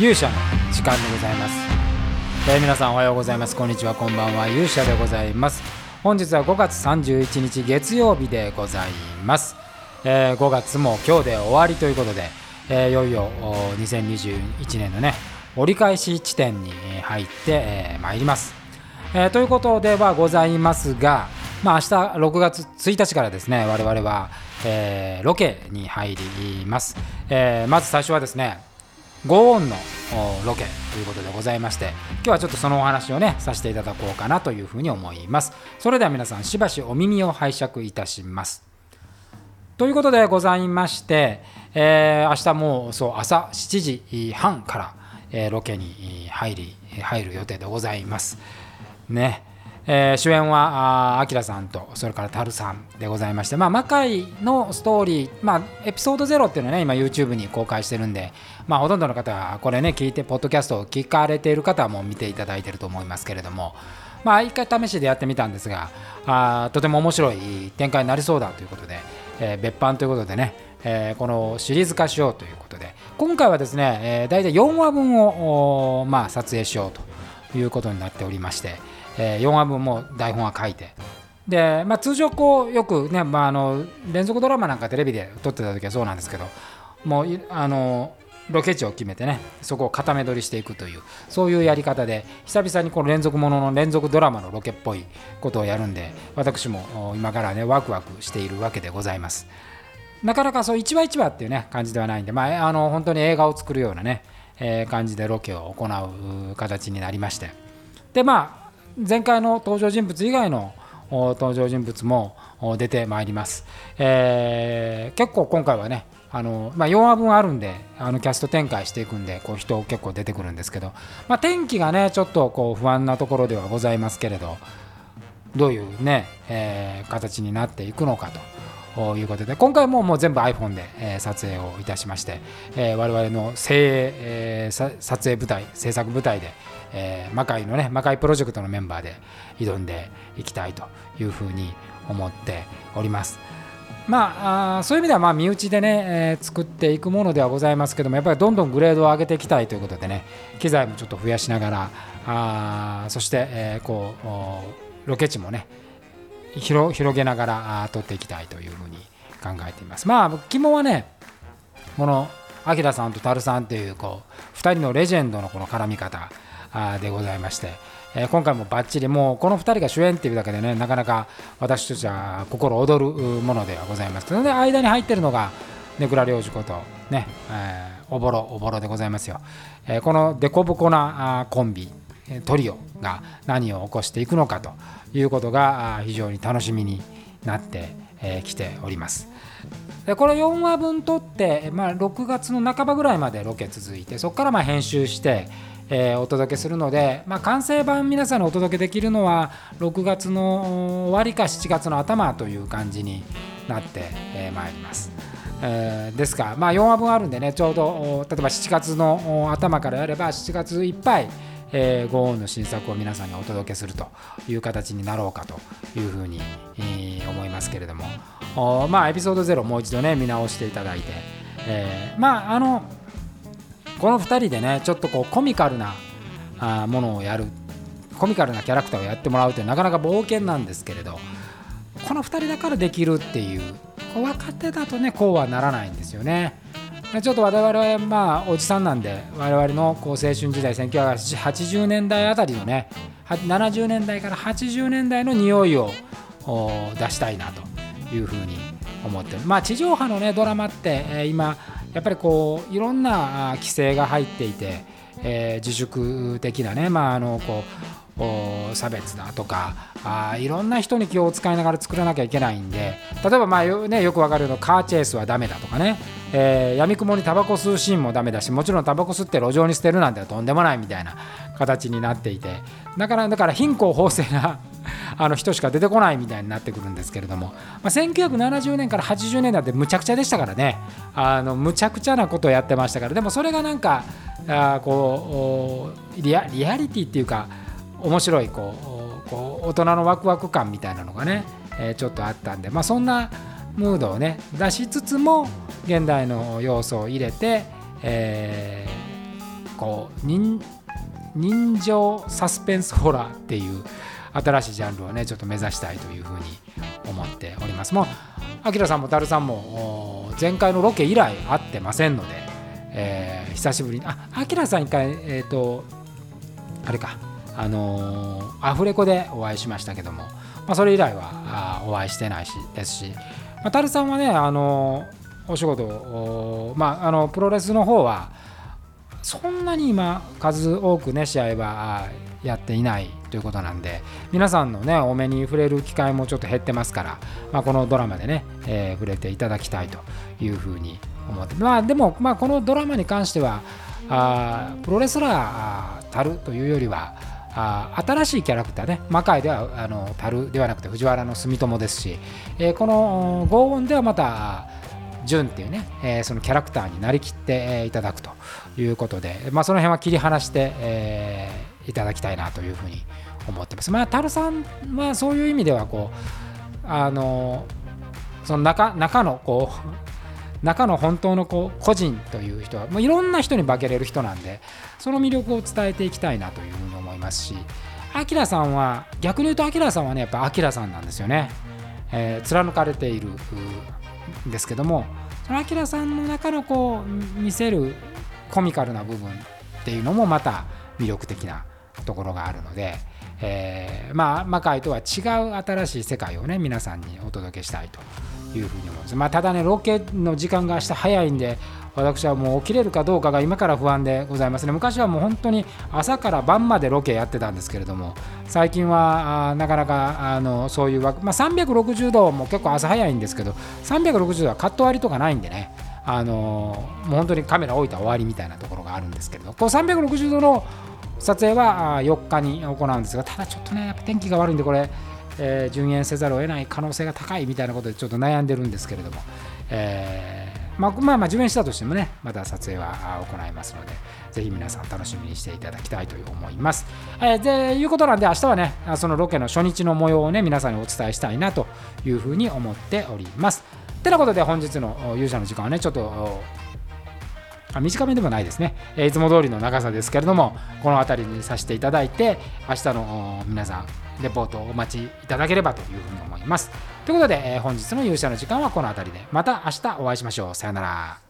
勇者の時間でございます、えー、皆さんおはようございます。こんにちは。こんばんは。勇者でございます。本日は5月31日月曜日でございます、えー、5月も今日で終わりということで、えー、いよいよ2021年のね折り返し地点に入ってま、えー、ります、えー、ということではございますがまあ明日6月1日からですね我々は、えー、ロケに入ります、えー、まず最初はですねゴーンのロケということでございまして今日はちょっとそのお話をねさせていただこうかなというふうに思います。それでは皆さんしばしお耳を拝借いたします。ということでございまして、えー、明日もそう朝7時半から、えー、ロケに入り入る予定でございます。ね。えー、主演はあきらさんとそれからたるさんでございまして、まあ、魔界のストーリー、まあ、エピソード0っていうのはね今 YouTube に公開してるんで、まあ、ほとんどの方はこれね聞いてポッドキャストを聞かれている方も見ていただいてると思いますけれどもまあ一回試しでやってみたんですがあとても面白い展開になりそうだということで、えー、別版ということでね、えー、このシリーズ化しようということで今回はですね、えー、大体4話分を、まあ、撮影しようということになっておりましてえー、4話分も台本は書いて。で、まあ、通常こうよくね、まあ、あの連続ドラマなんかテレビで撮ってた時はそうなんですけどもうあのロケ地を決めてねそこを固め取りしていくというそういうやり方で久々にこの連続ものの連続ドラマのロケっぽいことをやるんで私も今からねワクワクしているわけでございます。なかなかそう一話一話っていうね感じではないんで、まあ、あの本当に映画を作るようなね、えー、感じでロケを行う形になりまして。でまあ前回の登場人物以外の登場人物も出てまいります、えー、結構今回はねあの、まあ、4話分あるんであのキャスト展開していくんでこう人結構出てくるんですけど、まあ、天気がねちょっとこう不安なところではございますけれどどういうね、えー、形になっていくのかと。ということで今回ももう全部 iPhone で、えー、撮影をいたしまして、えー、我々の精鋭、えー、撮影舞台制作舞台で、えー、魔界のね魔界プロジェクトのメンバーで挑んでいきたいというふうに思っております。まあ、あそういう意味ではまあ身内でね、えー、作っていくものではございますけどもやっぱりどんどんグレードを上げていきたいということでね機材もちょっと増やしながらあそして、えー、こうロケ地もね広広げながら撮っていきたいというふうに考えています。まあ肝はねこのアキラさんとタルさんっていうこう2人のレジェンドのこの絡み方でございまして、え今回もばっちりもうこの2人が主演っていうだけでねなかなか私たちは心躍るものではございます。ので間に入ってるのがネクラ領事ことね、えー、おぼろおぼろでございますよ、えー、このデコボコなコンビトリオが何を起こしていくのかと。いうことが非常に楽しみになってきておりますでこれ4話分撮って、まあ、6月の半ばぐらいまでロケ続いてそこからまあ編集してえー、お届けするので、まあ、完成版皆さんにお届けできるのは6月の終わりか7月の頭という感じになってま、いります。えー、ですが、まあ、4話分あるんでねちょうど例えば7月の頭からやれば7月いっぱい、えー、ゴーンの新作を皆さんにお届けするという形になろうかというふうに、えー、思いますけれども。おまあエピソード0もう一度ね見直していただいて、えー、まああのこの2人でねちょっとこうコミカルなあものをやる。コミカルなキャラクターをやってもらうってなかなか冒険なんですけれどこの2人だからできるっていう若手だとねこうはならないんですよね。ちょっと我々はまあおじさんなんで我々のこう青春時代1980年代あたりのね70年代から80年代の匂いを出したいなというふうに思ってる。まあ地上波のねドラマって今やっぱりこういろんな規制が入っていて、えー、自粛的なね、まあ、あのこう差別だとかあいろんな人に気を使いながら作らなきゃいけないんで例えばまあよ,、ね、よくわかるようカーチェイスはダメだとかね、えー、闇雲にタバコ吸うシーンもダメだしもちろんタバコ吸って路上に捨てるなんてとんでもないみたいな形になっていてだからだから貧困法制な あの人しか出てこないみたいになってくるんですけれども、まあ、1970年から80年代ってむちゃくちゃでしたからね。あのむちゃくちゃなことをやってましたから。でもそれがなんかあこうリアリアリティっていうか面白いこうこう大人のワクワク感みたいなのがね、えー、ちょっとあったんで、まあ、そんなムードをね出しつつも現代の要素を入れて、えー、こう人人情サスペンスホラーっていう新しいジャンルをねちょっと目指したいというふうに思っております。もうあきらさんもたるさんも前回のロケ以来会ってませんので、えー、久しぶりにああきらさん一回えっ、ー、とあれかあのー、アフレコでお会いしましたけども、まあ、それ以来はあお会いしてないしですし、まあ、たるさんはねあのお仕事まああのプロレスの方はそんなに今数多くね試合はやっていないということなんで皆さんのねお目に触れる機会もちょっと減ってますから、まあ、このドラマでね、えー、触れていただきたいというふうに思ってまあでも、まあ、このドラマに関してはあプロレスラーたるというよりはあ新しいキャラクターね魔界ではあの樽ではなくて藤原住友ですし、えー、この豪音ではまた純っていうね、えー、そのキャラクターになりきっていただくということで、まあ、その辺は切り離して、えー、いただきたいなというふうに思ってます。まあ、タルさんはそういう意味ではこうあのその中中のこう中の本当のこう個人という人はもういろんな人に化けれる人なんでその魅力を伝えていきたいなというふうに思いますしアキラさんは逆に言うとアキラさんはねやっぱアキラさんなんですよね、えー、貫かれているんですけどもそのアキラさんの中のこう見せるコミカルな部分っていうのもまた魅力的なところがあるので、えー、まあ魔界とは違う新しい世界をね皆さんにお届けしたいというふうに思います。まあ、ただねロケの時間が明日早いんで私はもう起きれるかどうかが今から不安でございますね昔はもう本当に朝から晩までロケやってたんですけれども最近はなかなかあのそういうわ、まあ、360度も結構朝早いんですけど360度はカット割りとかないんでねあのもう本当にカメラ置いた終わりみたいなところがあるんですけれどこう360度の撮影は4日に行うんですがただちょっとねやっぱ天気が悪いんでこれ、えー、順延せざるを得ない可能性が高いみたいなことでちょっと悩んでるんですけれども、えー、まあ、まあまあ順延したとしてもねまた撮影は行いますのでぜひ皆さん楽しみにしていただきたいと思います。えー、でいうことなんで明日はねそのロケの初日の模様をね皆さんにお伝えしたいなというふうに思っております。てなことで本日の勇者の時間はねちょっと短めでもないですね、えいつも通りの長さですけれどもこの辺りにさせていただいて明日の皆さんレポートをお待ちいただければというふうに思います。ということで、え本日の勇者の時間はこの辺りでまた明日お会いしましょう。さよなら。